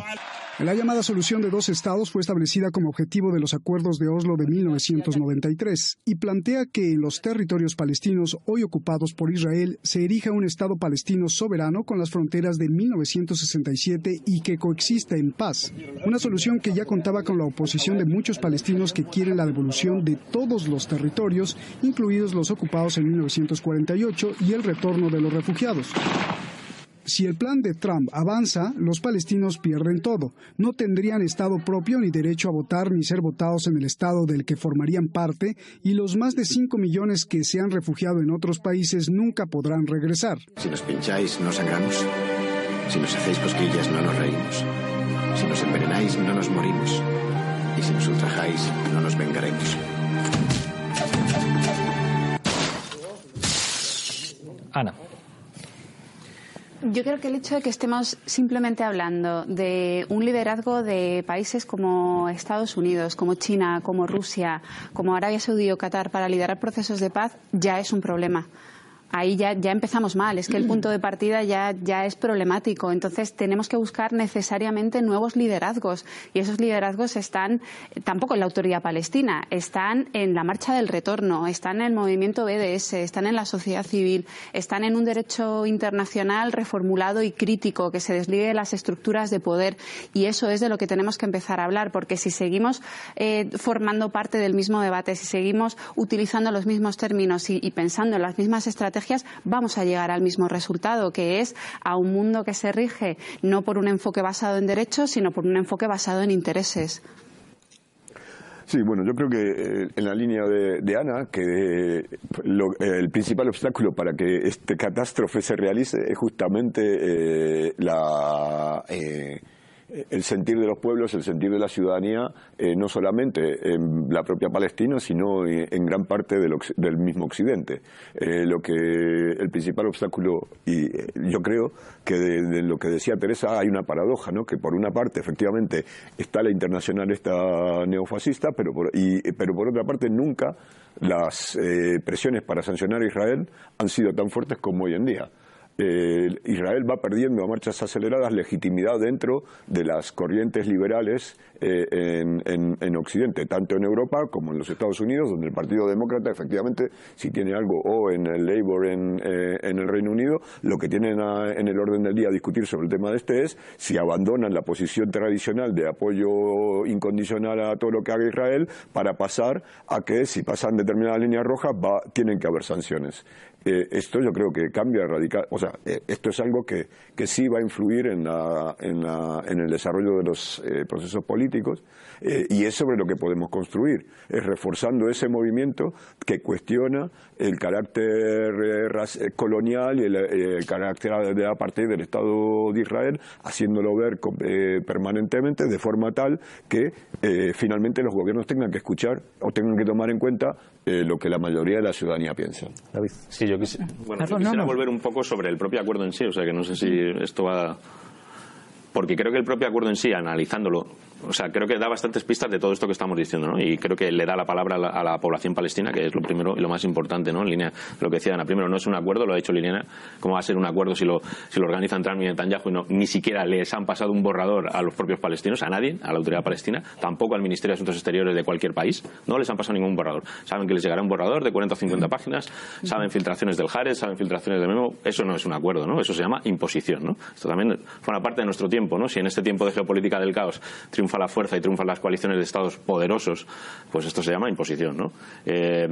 La llamada solución de dos estados fue establecida como objetivo de los acuerdos de Oslo de 1993 y plantea que en los territorios palestinos hoy ocupados por Israel se erija un Estado palestino soberano con las fronteras de 1967 y que coexista en paz. Una solución que ya contaba con la oposición de muchos palestinos que quieren la devolución de todos los territorios, incluidos los ocupados en 1948 y el retorno de los refugiados. Si el plan de Trump avanza, los palestinos pierden todo. No tendrían Estado propio ni derecho a votar ni ser votados en el Estado del que formarían parte y los más de 5 millones que se han refugiado en otros países nunca podrán regresar. Si nos pincháis, no sangramos. Si nos hacéis cosquillas, no nos reímos. Si nos envenenáis, no nos morimos. Y si nos ultrajáis, no nos vengaremos. Ana. Yo creo que el hecho de que estemos simplemente hablando de un liderazgo de países como Estados Unidos, como China, como Rusia, como Arabia Saudí o Qatar para liderar procesos de paz ya es un problema ahí ya, empezamos mal. Es que el punto de partida ya, es problemático. Entonces tenemos que buscar necesariamente nuevos liderazgos. Y esos liderazgos están tampoco en la autoridad palestina, están en la marcha del retorno, están en el movimiento BDS, están en la sociedad civil, están en un derecho internacional reformulado y crítico que se desligue de las estructuras de poder. Y eso es de lo que tenemos que empezar a hablar, porque si seguimos eh, formando parte del mismo debate, si seguimos utilizando los mismos términos y pensando en las mismas estrategias, vamos a llegar al mismo resultado, que es a un mundo que se rige no por un enfoque basado en derechos, sino por un enfoque basado en intereses. Sí, bueno, yo creo que eh, en la línea de, Ana, que eh, el principal obstáculo para que este catástrofe se realice es justamente eh, la el sentir de los pueblos, el sentir de la ciudadanía, eh, no solamente en la propia Palestina, sino en gran parte del, mismo Occidente. Eh, lo que el principal obstáculo, y eh, yo creo que de, lo que decía Teresa hay una paradoja, ¿no? que por una parte efectivamente está la internacional esta neofascista, pero por, pero por otra parte nunca las presiones para sancionar a Israel han sido tan fuertes como hoy en día. Israel va perdiendo a marchas aceleradas legitimidad dentro de las corrientes liberales eh, en, Occidente, tanto en Europa como en los Estados Unidos, donde el Partido Demócrata efectivamente, si tiene algo, o en el Labour en, eh, el Reino Unido, lo que tienen en el orden del día a discutir sobre el tema de este es si abandonan la posición tradicional de apoyo incondicional a todo lo que haga Israel para pasar a que si pasan determinadas líneas rojas va, tienen que haber sanciones. Eh, esto yo creo que cambia radical, o sea, eh, esto es algo que, que, sí va a influir en, la, en, la, en el desarrollo de los eh, procesos políticos y es sobre lo que podemos construir, es reforzando ese movimiento que cuestiona el carácter colonial y el, carácter de la parte del Estado de Israel, haciéndolo ver permanentemente de forma tal que finalmente los gobiernos tengan que escuchar o tengan que tomar en cuenta lo que la mayoría de la ciudadanía piensa. David. Sí, yo quisiera, bueno, quisiera volver un poco sobre el propio acuerdo en sí, o sea que no sé si esto va... Porque creo que el propio acuerdo en sí, analizándolo, o sea, creo que da bastantes pistas de todo esto que estamos diciendo, ¿no? Y creo que le da la palabra a la, población palestina, que es lo primero y lo más importante, ¿no? En línea, lo que decía Ana, primero no es un acuerdo, lo ha dicho Liliana, ¿cómo va a ser un acuerdo si lo, si lo organizan Trump y Netanyahu y no, ni siquiera les han pasado un borrador a los propios palestinos, a nadie, a la autoridad palestina, tampoco al Ministerio de Asuntos Exteriores de cualquier país, no les han pasado ningún borrador. Saben que les llegará un borrador de 40 o 50 páginas, saben filtraciones del Jared, saben filtraciones de Memo, eso no es un acuerdo, ¿no? Eso se llama imposición, ¿no? Esto también forma parte de nuestro tiempo, ¿no? Si en este tiempo de geopolítica del caos triunfa la fuerza y triunfa las coaliciones de estados poderosos, pues esto se llama imposición, ¿no? Eh,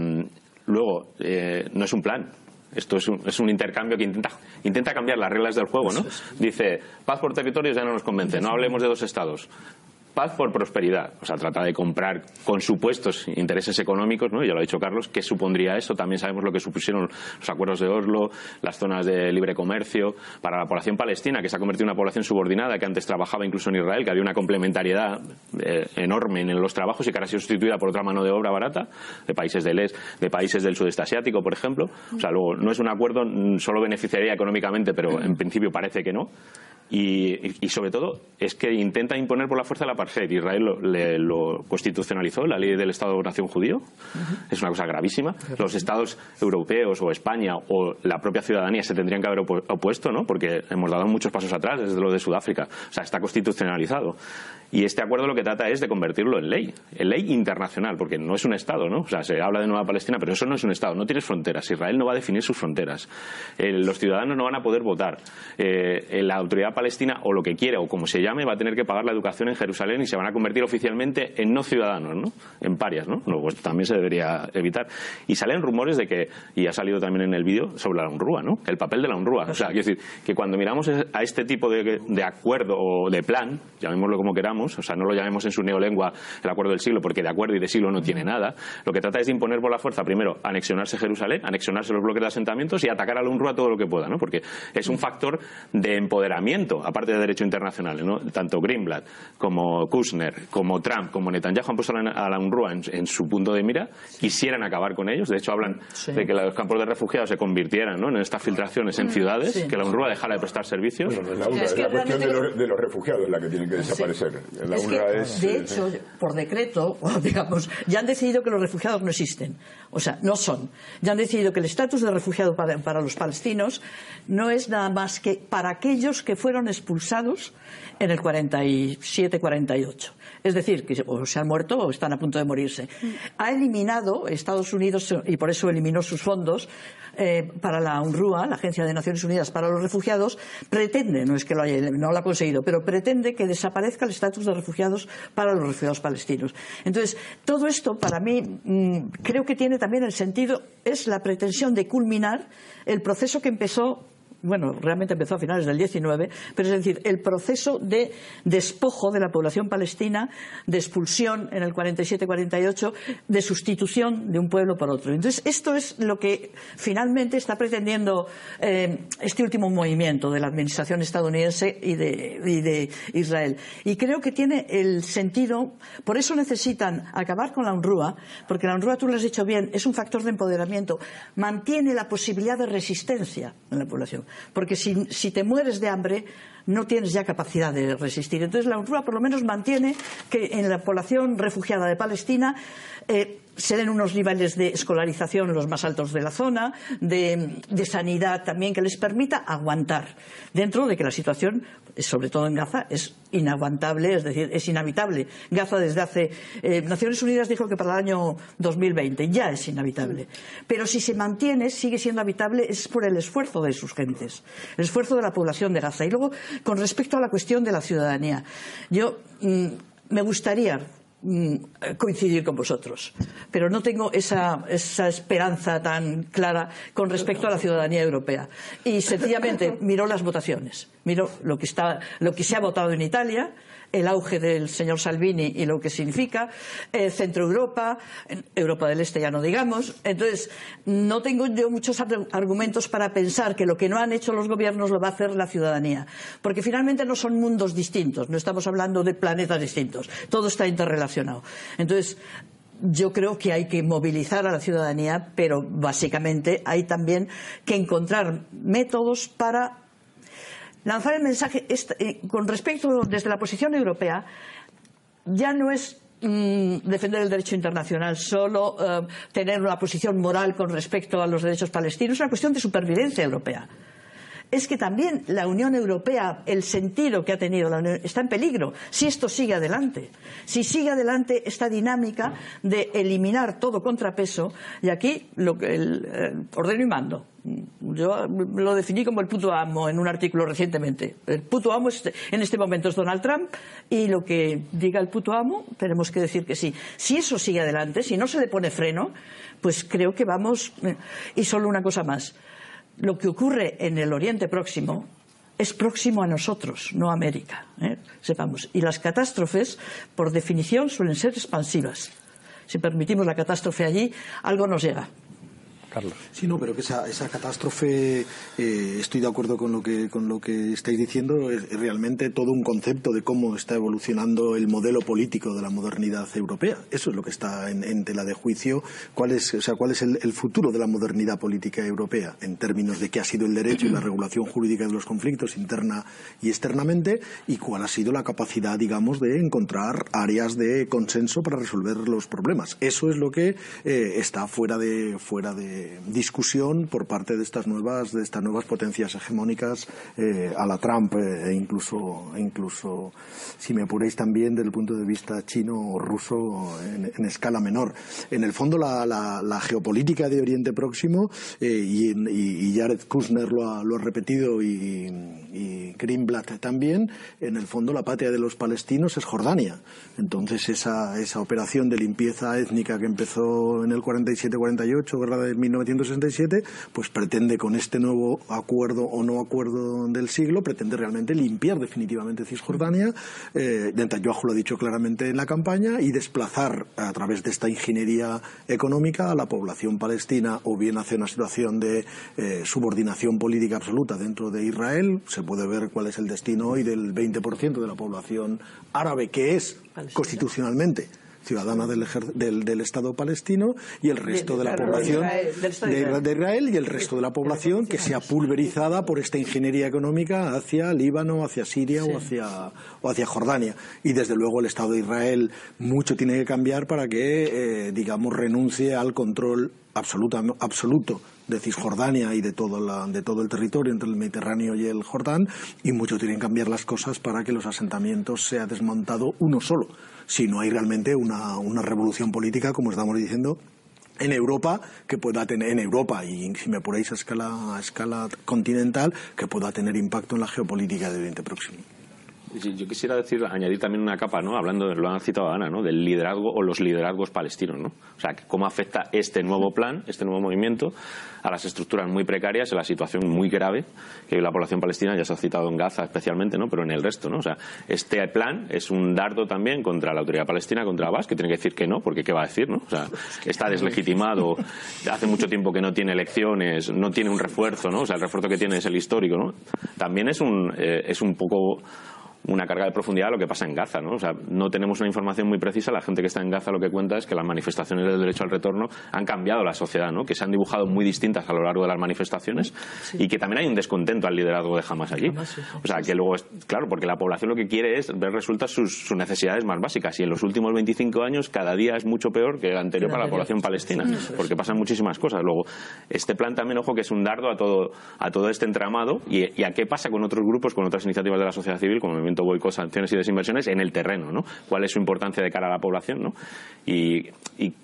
luego, eh, no es un plan, esto es un, es un, intercambio que intenta, intenta cambiar las reglas del juego, ¿no? Dice, paz por territorios ya no nos convence, no hablemos de dos estados paz por prosperidad. O sea, trata de comprar con supuestos intereses económicos, ¿no? Ya lo ha dicho Carlos, ¿qué supondría eso? También sabemos lo que supusieron los acuerdos de Oslo, las zonas de libre comercio, para la población palestina, que se ha convertido en una población subordinada, que antes trabajaba incluso en Israel, que había una complementariedad eh, enorme en los trabajos y que ahora ha sido sustituida por otra mano de obra barata, de países del este, de países del sudeste asiático, por ejemplo. O sea, luego, no es un acuerdo, mm, solo beneficiaría económicamente, pero en principio parece que no. Y, sobre todo es que intenta imponer por la fuerza la apartheid. Israel lo, constitucionalizó, la ley del Estado-Nación judío. Es una cosa gravísima. Los estados europeos o España o la propia ciudadanía se tendrían que haber opuesto, ¿no? porque hemos dado muchos pasos atrás desde lo de Sudáfrica. O sea, está constitucionalizado. Y este acuerdo lo que trata es de convertirlo en ley, en ley internacional, porque no es un Estado, ¿no? O sea, se habla de Nueva Palestina, pero eso no es un Estado, no tienes fronteras. Israel no va a definir sus fronteras. Eh, los ciudadanos no van a poder votar. Eh, la autoridad palestina, o lo que quiera, o como se llame, va a tener que pagar la educación en Jerusalén y se van a convertir oficialmente en no ciudadanos, ¿no? En parias, ¿no? Esto también se debería evitar. Y salen rumores de que, y ha salido también en el vídeo, sobre la UNRWA, ¿no? El papel de la UNRWA. O sea, quiero decir, que cuando miramos a este tipo de, acuerdo o de plan, llamémoslo como queramos, o sea, no lo llamemos en su neolengua el acuerdo del siglo, porque de acuerdo y de siglo no tiene nada. Lo que trata es de imponer por la fuerza, primero, anexionarse Jerusalén, anexionarse los bloques de asentamientos y atacar al UNRWA todo lo que pueda, ¿no? Porque es un factor de empoderamiento, aparte de derecho internacional. ¿no? Tanto Greenblatt como Kushner, como Trump, como Netanyahu han puesto a la UNRWA en, su punto de mira, quisieran acabar con ellos. De hecho, hablan de que los campos de refugiados se convirtieran en estas filtraciones en ciudades, que la UNRWA dejara de prestar servicios. es la cuestión de, los, refugiados la que tiene que desaparecer. de hecho, por decreto, digamos, ya han decidido que los refugiados no existen. O sea, no son. Ya han decidido que el estatus de refugiado para, los palestinos no es nada más que para aquellos que fueron expulsados en el 47-48. Es decir, que o se han muerto o están a punto de morirse. Ha eliminado Estados Unidos, y por eso eliminó sus fondos, eh, para la UNRWA, la Agencia de Naciones Unidas para los Refugiados, pretende, no es que lo haya, no lo ha conseguido, pero pretende que desaparezca el estatus de refugiados para los refugiados palestinos. Entonces, todo esto para mí mm, creo que tiene también el sentido, es la pretensión de culminar el proceso que empezó bueno, realmente empezó a finales del 19, pero es decir, el proceso de despojo de la población palestina, de expulsión en el 47-48, de sustitución de un pueblo por otro. Entonces, esto es lo que finalmente está pretendiendo eh, este último movimiento de la administración estadounidense y de, y de Israel. Y creo que tiene el sentido, por eso necesitan acabar con la UNRWA, porque la UNRWA, tú lo has dicho bien, es un factor de empoderamiento, mantiene la posibilidad de resistencia en la población porque si, te mueres de hambre no tienes ya capacidad de resistir. Entonces la UNRWA por lo menos mantiene que en la población refugiada de Palestina eh, se den unos niveles de escolarización los más altos de la zona, de, sanidad también, que les permita aguantar, dentro de que la situación, sobre todo en Gaza, es inaguantable, es decir, es inhabitable. Gaza desde hace. Eh, Naciones Unidas dijo que para el año 2020 ya es inhabitable. Pero si se mantiene, sigue siendo habitable, es por el esfuerzo de sus gentes, el esfuerzo de la población de Gaza. Y luego, con respecto a la cuestión de la ciudadanía, yo mm, me gustaría coincidir con vosotros. Pero no tengo esa, esperanza tan clara con respecto a la ciudadanía europea. Y sencillamente miro las votaciones, miro lo que, está, lo que se ha votado en Italia, el auge del señor Salvini y lo que significa, eh, Centro Europa, Europa del Este ya no digamos. Entonces, no tengo yo muchos argumentos para pensar que lo que no han hecho los gobiernos lo va a hacer la ciudadanía. Porque finalmente no son mundos distintos, no estamos hablando de planetas distintos. Todo está interrelacionado. Entonces, yo creo que hay que movilizar a la ciudadanía, pero básicamente hay también que encontrar métodos para lanzar el mensaje eh, con respecto desde la posición europea ya no es mm, defender el derecho internacional, solo eh, tener una posición moral con respecto a los derechos palestinos, es una cuestión de supervivencia europea es que también la Unión Europea, el sentido que ha tenido la Unión, está en peligro si esto sigue adelante. Si sigue adelante esta dinámica de eliminar todo contrapeso, y aquí lo que el, eh, ordeno y mando. Yo lo definí como el puto amo en un artículo recientemente. El puto amo en este momento es Donald Trump y lo que diga el puto amo tenemos que decir que sí. Si eso sigue adelante, si no se le pone freno, pues creo que vamos. Eh, y solo una cosa más. Lo que ocurre en el Oriente Próximo es próximo a nosotros, no a América. ¿eh? Sepamos. Y las catástrofes, por definición, suelen ser expansivas. Si permitimos la catástrofe allí, algo nos llega. Sí, no, pero que esa, esa catástrofe, eh, estoy de acuerdo con lo que, con lo que estáis diciendo, es realmente todo un concepto de cómo está evolucionando el modelo político de la modernidad europea. Eso es lo que está en, tela de juicio. ¿Cuál es, o sea, cuál es el, futuro de la modernidad política europea en términos de qué ha sido el derecho y la regulación jurídica de los conflictos interna y externamente y cuál ha sido la capacidad, digamos, de encontrar áreas de consenso para resolver los problemas? Eso es lo que eh, está fuera de, fuera de discusión por parte de estas nuevas, de estas nuevas potencias hegemónicas eh, a la Trump eh, e incluso, incluso, si me apuréis también, desde el punto de vista chino o ruso en, escala menor. En el fondo, la, geopolítica de Oriente Próximo, eh, y, Jared Kushner lo ha, lo ha repetido y, y Greenblatt también, en el fondo la patria de los palestinos es Jordania. Entonces, esa, esa operación de limpieza étnica que empezó en el 47-48, guerra de 1967, pues pretende con este nuevo acuerdo o no acuerdo del siglo, pretende realmente limpiar definitivamente Cisjordania, eh, Netanyahu lo ha dicho claramente en la campaña, y desplazar a través de esta ingeniería económica a la población palestina o bien hacia una situación de eh, subordinación política absoluta dentro de Israel. Se puede ver cuál es el destino hoy del 20% de la población árabe, que es constitucionalmente ciudadana del, del, Estado palestino y el resto de, la población de, Israel y el resto de la población que sea pulverizada por esta ingeniería económica hacia Líbano, hacia Siria o, hacia, o hacia Jordania. Y desde luego el Estado de Israel mucho tiene que cambiar para que, eh, digamos, renuncie al control absoluto de Cisjordania y de todo, la, de todo el territorio entre el Mediterráneo y el Jordán y mucho tienen que cambiar las cosas para que los asentamientos sea desmontado uno solo, si no hay realmente una, una revolución política, como estamos diciendo, en Europa que pueda tener en Europa y si me apuráis a escala a escala continental que pueda tener impacto en la geopolítica del Oriente Próximo. Yo quisiera decir, añadir también una capa, ¿no? Hablando, lo han citado Ana, ¿no? Del liderazgo o los liderazgos palestinos, ¿no? O sea, cómo afecta este nuevo plan, este nuevo movimiento a las estructuras muy precarias, a la situación muy grave que la población palestina ya se ha citado en Gaza especialmente, ¿no? Pero en el resto, ¿no? O sea, este plan es un dardo también contra la autoridad palestina, contra Abbas, que tiene que decir que no, porque ¿qué va a decir, no? O sea, está deslegitimado, hace mucho tiempo que no tiene elecciones, no tiene un refuerzo, ¿no? O sea, el refuerzo que tiene es el histórico, ¿no? También es un, eh, es un poco una carga de profundidad a lo que pasa en Gaza. ¿no? O sea, no tenemos una información muy precisa. La gente que está en Gaza lo que cuenta es que las manifestaciones del derecho al retorno han cambiado la sociedad, ¿no? que se han dibujado muy distintas a lo largo de las manifestaciones y que también hay un descontento al liderazgo de Hamas allí. O sea, que luego, es, claro, porque la población lo que quiere es ver resultas sus, necesidades más básicas y en los últimos 25 años cada día es mucho peor que el anterior para la población palestina, porque pasan muchísimas cosas. Luego, este plan también, ojo, que es un dardo a todo, a todo este entramado y, a qué pasa con otros grupos, con otras iniciativas de la sociedad civil, como el movimiento boicot, sanciones y desinversiones en el terreno, ¿no? ¿Cuál es su importancia de cara a la población, ¿no? Y,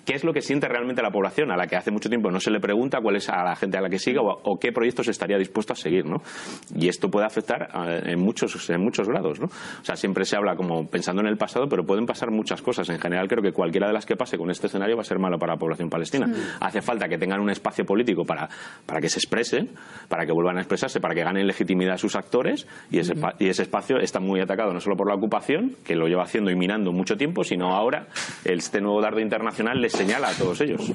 qué es lo que siente realmente la población a la que hace mucho tiempo no se le pregunta cuál es a la gente a la que siga o, qué proyectos estaría dispuesto a seguir, ¿no? Y esto puede afectar en muchos en muchos grados, ¿no? O sea, siempre se habla como pensando en el pasado, pero pueden pasar muchas cosas. En general, creo que cualquiera de las que pase con este escenario va a ser malo para la población palestina. Hace falta que tengan un espacio político para, para que se expresen, para que vuelvan a expresarse, para que ganen legitimidad a sus actores y ese, y ese espacio está muy atacado no solo por la ocupación, que lo lleva haciendo y minando mucho tiempo, sino ahora este nuevo dardo internacional les señala a todos ellos.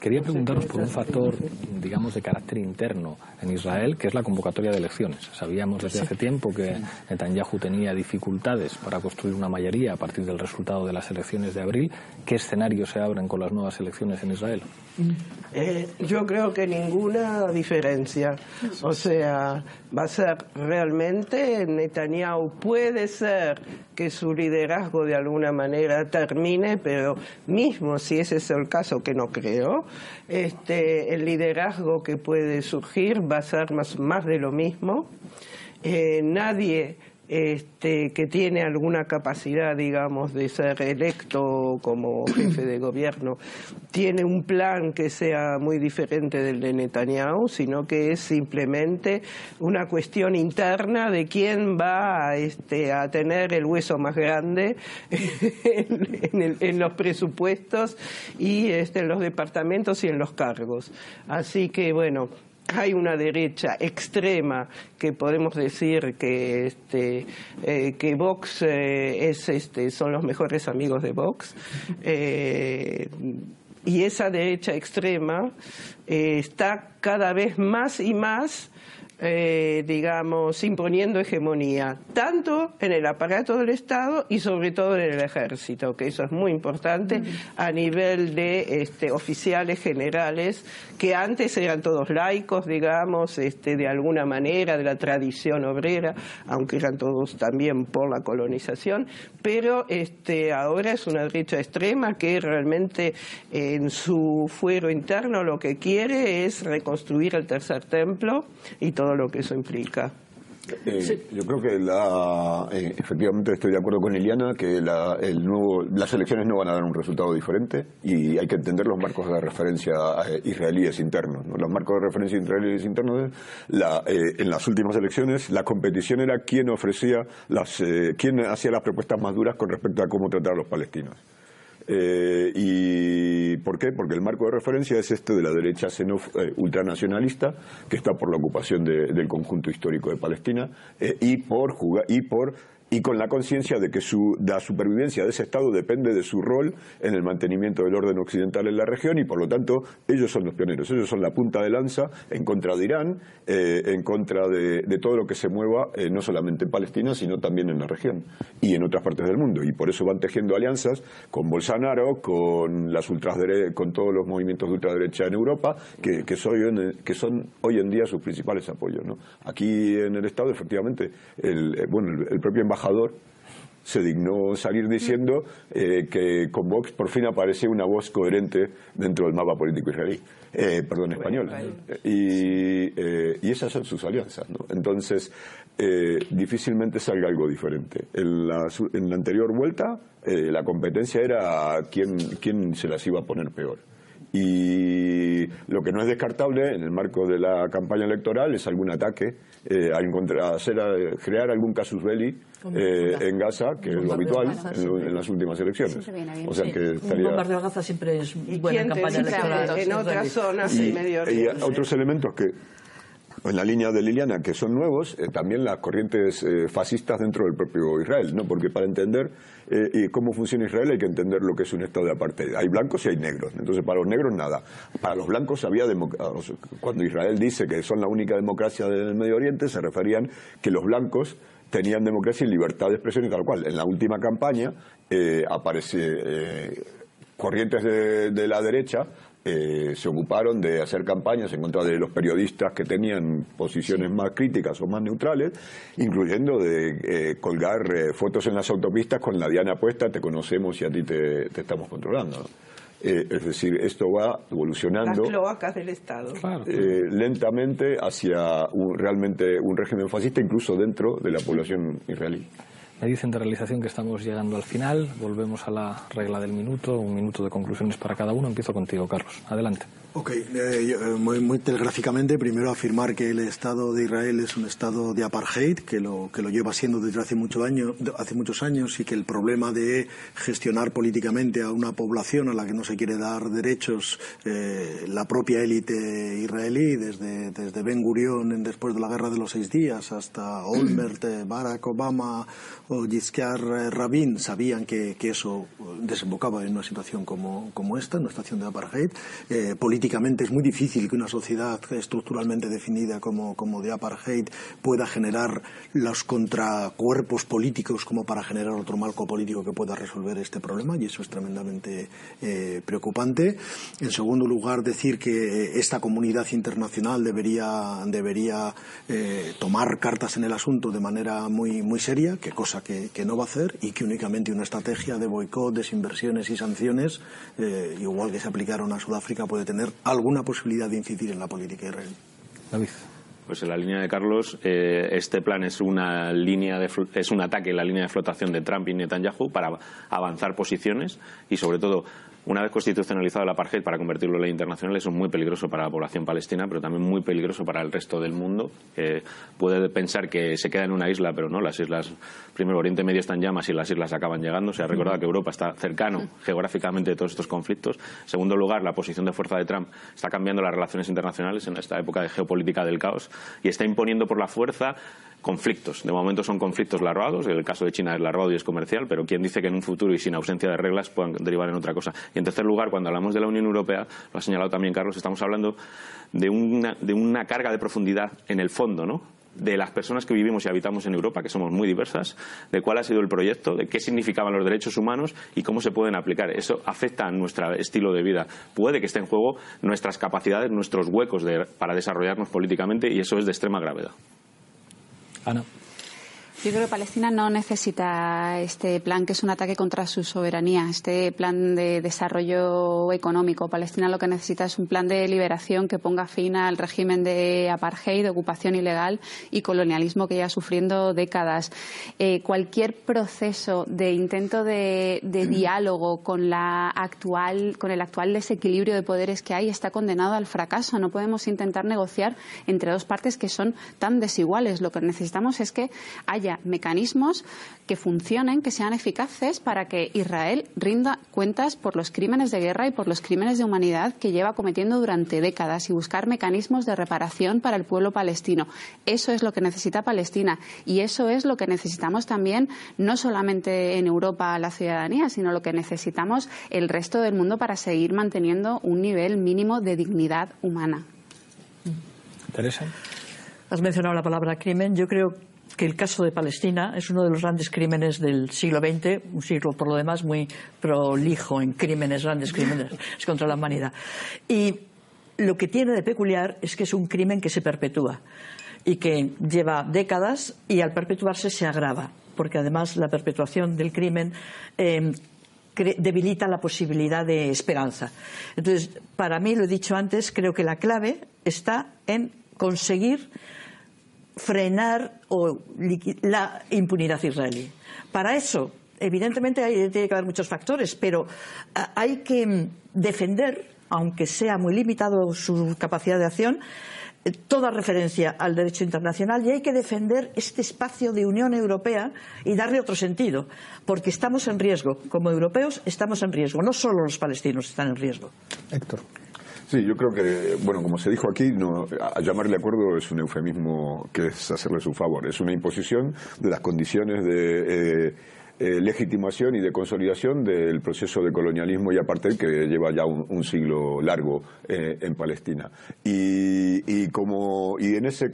Quería preguntaros por un factor, digamos, de carácter interno en Israel, que es la convocatoria de elecciones. Sabíamos desde hace tiempo que Netanyahu tenía dificultades para construir una mayoría a partir del resultado de las elecciones de abril. ¿Qué escenarios se abren con las nuevas elecciones en Israel? Eh, yo creo que ninguna diferencia. O sea, va a ser realmente Netanyahu puede ser que su liderazgo de alguna manera termine, pero mismo si ese es el caso, que no creo, este, el liderazgo que puede surgir va a ser más, más de lo mismo. Eh, nadie este, que tiene alguna capacidad, digamos, de ser electo como jefe de gobierno, tiene un plan que sea muy diferente del de Netanyahu, sino que es simplemente una cuestión interna de quién va este, a tener el hueso más grande en, los presupuestos y este, en los departamentos y en los cargos. Así que, bueno, hay una derecha extrema que podemos decir que este eh, que Vox eh, es este son los mejores amigos de Vox eh, y esa derecha extrema está cada vez más y más eh, digamos, imponiendo hegemonía, tanto en el aparato del Estado y sobre todo en el ejército, que eso es muy importante a nivel de este, oficiales generales, que antes eran todos laicos, digamos, este, de alguna manera, de la tradición obrera, aunque eran todos también por la colonización, pero este, ahora es una derecha extrema que realmente en su fuero interno lo que quiere es reconstruir el tercer templo y todo lo que eso implica. Eh, yo creo que la, eh, efectivamente estoy de acuerdo con Liliana que la, el nuevo, las elecciones no van a dar un resultado diferente y hay que entender los marcos de referencia eh, israelíes internos. Los marcos de referencia israelíes internos, la, en las últimas elecciones la competición era quién ofrecía las, quién hacía las propuestas más duras con respecto a cómo tratar a los palestinos. Eh, ¿Y por qué? Porque el marco de referencia es este de la derecha eh, ultranacionalista, que está por la ocupación del conjunto histórico de Palestina, eh, y, por y por y con la conciencia de que su, la supervivencia de ese Estado depende de su rol en el mantenimiento del orden occidental en la región y por lo tanto ellos son los pioneros, ellos son la punta de lanza en contra de Irán, eh, en contra de, todo lo que se mueva eh, no solamente en Palestina sino también en la región y en otras partes del mundo y por eso van tejiendo alianzas con Bolsonaro, con, las con todos los movimientos de ultraderecha en Europa que, que, que son hoy en día sus principales apoyos. ¿no? Aquí en el Estado efectivamente el, eh, bueno, el propio embajador se dignó salir diciendo eh, que con Vox por fin aparece una voz coherente dentro del mapa político israelí, eh, perdón, español. Y, eh, y, esas son sus alianzas. Entonces, difícilmente salga algo diferente. En la, en la anterior vuelta, la competencia era quién, quién se las iba a poner peor. Y lo que no es descartable en el marco de la campaña electoral es algún ataque, eh, a encontrar, hacer, a crear algún casus belli eh, en Gaza, que es lo habitual en, las últimas elecciones. O sea que estaría... Un bombardeo a Gaza siempre es buena campaña electoral. En otras zonas y, Medio Y otros elementos que en la línea de Liliana, que son nuevos, eh, también las corrientes eh, fascistas dentro del propio Israel, ¿no? Porque para entender eh, cómo funciona Israel hay que entender lo que es un estado de apartheid. Hay blancos y hay negros. Entonces, para los negros, nada. Para los blancos había Cuando Israel dice que son la única democracia del Medio Oriente, se referían que los blancos tenían democracia y libertad de expresión y tal cual. En la última campaña aparece corrientes de la derecha eh, se ocuparon de hacer campañas en contra de los periodistas que tenían posiciones más críticas o más neutrales, incluyendo de eh, colgar eh, fotos en las autopistas con la diana puesta, te conocemos y a ti te, estamos controlando. es decir, esto va evolucionando. del Estado. lentamente hacia realmente un régimen fascista, incluso dentro de la población israelí. Me dicen de realización que estamos llegando al final. Volvemos a la regla del minuto, un minuto de conclusiones para cada uno. Empiezo contigo, Carlos. Adelante. Ok, eh, eh, muy, muy, telegráficamente, primero afirmar que el Estado de Israel es un Estado de apartheid, que lo, que lo lleva siendo desde hace, mucho año, hace muchos años y que el problema de gestionar políticamente a una población a la que no se quiere dar derechos eh, la propia élite israelí, desde, desde Ben Gurion después de la Guerra de los Seis Días hasta Olmert, Barack Obama o Yitzhak Rabin, sabían que, eso desembocaba en una situación como, como esta, en una situación de apartheid. políticamente es muy difícil que una sociedad estructuralmente definida como, como de apartheid pueda generar los contracuerpos políticos como para generar otro marco político que pueda resolver este problema y eso es tremendamente eh, preocupante. En segundo lugar, decir que esta comunidad internacional debería, debería eh, tomar cartas en el asunto de manera muy, muy seria, que cosa que, no va a hacer y que únicamente una estrategia de boicot, desinversiones y sanciones, eh, igual que se aplicaron a Sudáfrica, puede tener alguna posibilidad de incidir en la política israelí. David. Pues en la línea de Carlos, eh, este plan es una línea de, es un ataque en la línea de flotación de Trump y Netanyahu para avanzar posiciones y sobre todo una vez constitucionalizado el apartheid para convertirlo en ley internacional, eso es muy peligroso para la población palestina, pero también muy peligroso para el resto del mundo. puede pensar que se queda en una isla, pero no, las islas, primero, Oriente Medio está en llamas y las islas acaban llegando. Se ha recordado que Europa está cercano geográficamente de todos estos conflictos. En segundo lugar, la posición de fuerza de Trump está cambiando las relaciones internacionales en esta época de geopolítica del caos y está imponiendo por la fuerza conflictos. De momento son conflictos larvados, el caso de China es larvado y es comercial, pero ¿quién dice que en un futuro y sin ausencia de reglas puedan derivar en otra cosa? Y en tercer lugar, cuando hablamos de la Unión Europea, lo ha señalado también Carlos, estamos hablando de una, carga de profundidad en el fondo, ¿no? de las personas que vivimos y habitamos en Europa, que somos muy diversas, de cuál ha sido el proyecto, de qué significaban los derechos humanos y cómo se pueden aplicar. Eso afecta a nuestro estilo de vida. Puede que esté en juego nuestras capacidades, nuestros huecos para desarrollarnos políticamente y eso es de extrema gravedad. Ana. Yo creo que Palestina no necesita este plan que es un ataque contra su soberanía, este plan de desarrollo económico. Palestina lo que necesita es un plan de liberación que ponga fin al régimen de apartheid, de ocupación ilegal y colonialismo que lleva sufriendo décadas. Eh, cualquier proceso de intento de, diálogo con, la actual, con el actual desequilibrio de poderes que hay está condenado al fracaso. No podemos intentar negociar entre dos partes que son tan desiguales. Lo que necesitamos es que haya haya mecanismos que funcionen, que sean eficaces para que Israel rinda cuentas por los crímenes de guerra y por los crímenes de humanidad que lleva cometiendo durante décadas y buscar mecanismos de reparación para el pueblo palestino. Eso es lo que necesita Palestina y eso es lo que necesitamos también, no solamente en Europa la ciudadanía, sino lo que necesitamos el resto del mundo para seguir manteniendo un nivel mínimo de dignidad humana. Teresa. Has mencionado la palabra crimen. Yo creo que el caso de Palestina es uno de los grandes crímenes del siglo XX, un siglo por lo demás muy prolijo en crímenes, grandes crímenes contra la humanidad. Y lo que tiene de peculiar es que es un crimen que se perpetúa y que lleva décadas y al perpetuarse se agrava, porque además la perpetuación del crimen eh, debilita la posibilidad de esperanza. Entonces, para mí, lo he dicho antes, creo que la clave está en conseguir frenar la impunidad israelí. Para eso, evidentemente, tiene que haber muchos factores, pero ah, hay que mm, defender, aunque sea muy limitado su capacidad de acción, eh, toda referencia al derecho internacional y hay que defender este espacio de Unión Europea y darle otro sentido, porque estamos en riesgo. Como europeos estamos en riesgo, no solo los palestinos están en riesgo. Héctor. Sí, yo creo que, bueno, como se dijo aquí, no, a llamarle acuerdo es un eufemismo que es hacerle su favor. Es una imposición de las condiciones de eh, eh, legitimación y de consolidación del proceso de colonialismo y apartheid que lleva ya un, siglo largo eh, en Palestina. Y, y, como, y en ese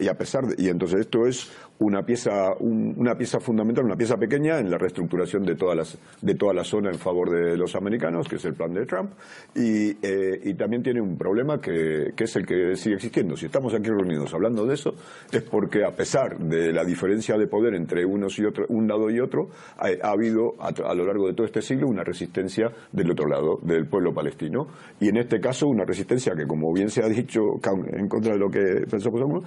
y a pesar de, y entonces esto es una pieza, una pieza fundamental, una pieza pequeña en la reestructuración de, todas las, de toda la zona en favor de los americanos, que es el plan de Trump, y, eh, y también tiene un problema que, que, es el que sigue existiendo. Si estamos aquí reunidos hablando de eso, es porque a pesar de la diferencia de poder entre unos y otro, un lado y otro, ha, ha habido a, a, lo largo de todo este siglo una resistencia del otro lado, del pueblo palestino, y en este caso una resistencia que, como bien se ha dicho, en contra de lo que pensamos,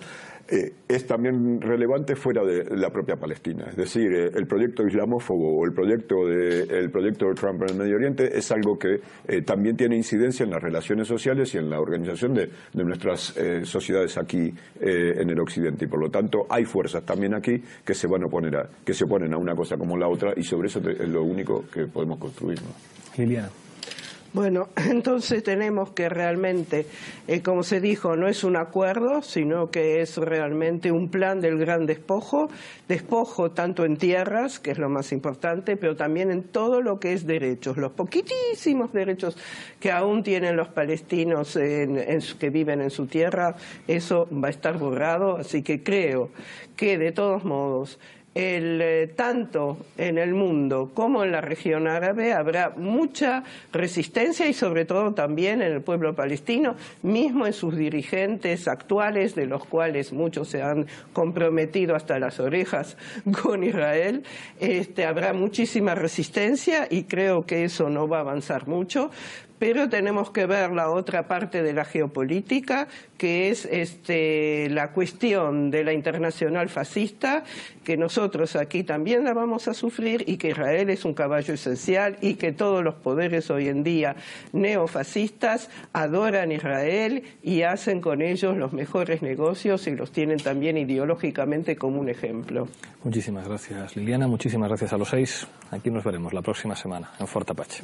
eh, es también relevante fuera de la propia Palestina. Es decir, eh, el proyecto islamófobo o el proyecto de, el proyecto de Trump en el Medio Oriente es algo que eh, también tiene incidencia en las relaciones sociales y en la organización de, de nuestras eh, sociedades aquí eh, en el Occidente. Y por lo tanto, hay fuerzas también aquí que se van a oponer a, que se oponen a una cosa como la otra y sobre eso es lo único que podemos construir. Liliana. Bueno, entonces tenemos que realmente, eh, como se dijo, no es un acuerdo, sino que es realmente un plan del gran despojo, despojo tanto en tierras, que es lo más importante, pero también en todo lo que es derechos, los poquitísimos derechos que aún tienen los palestinos en, en, que viven en su tierra, eso va a estar borrado, así que creo que de todos modos el, eh, tanto en el mundo como en la región árabe habrá mucha resistencia y sobre todo también en el pueblo palestino, mismo en sus dirigentes actuales, de los cuales muchos se han comprometido hasta las orejas con Israel, este, habrá muchísima resistencia y creo que eso no va a avanzar mucho, pero tenemos que ver la otra parte de la geopolítica, que es este, la cuestión de la internacional fascista, que nosotros aquí también la vamos a sufrir y que Israel es un caballo esencial y que todos los poderes hoy en día neofascistas adoran Israel y hacen con ellos los mejores negocios y los tienen también ideológicamente como un ejemplo. Muchísimas gracias, Liliana. Muchísimas gracias a los seis. Aquí nos veremos la próxima semana en Fort Apache.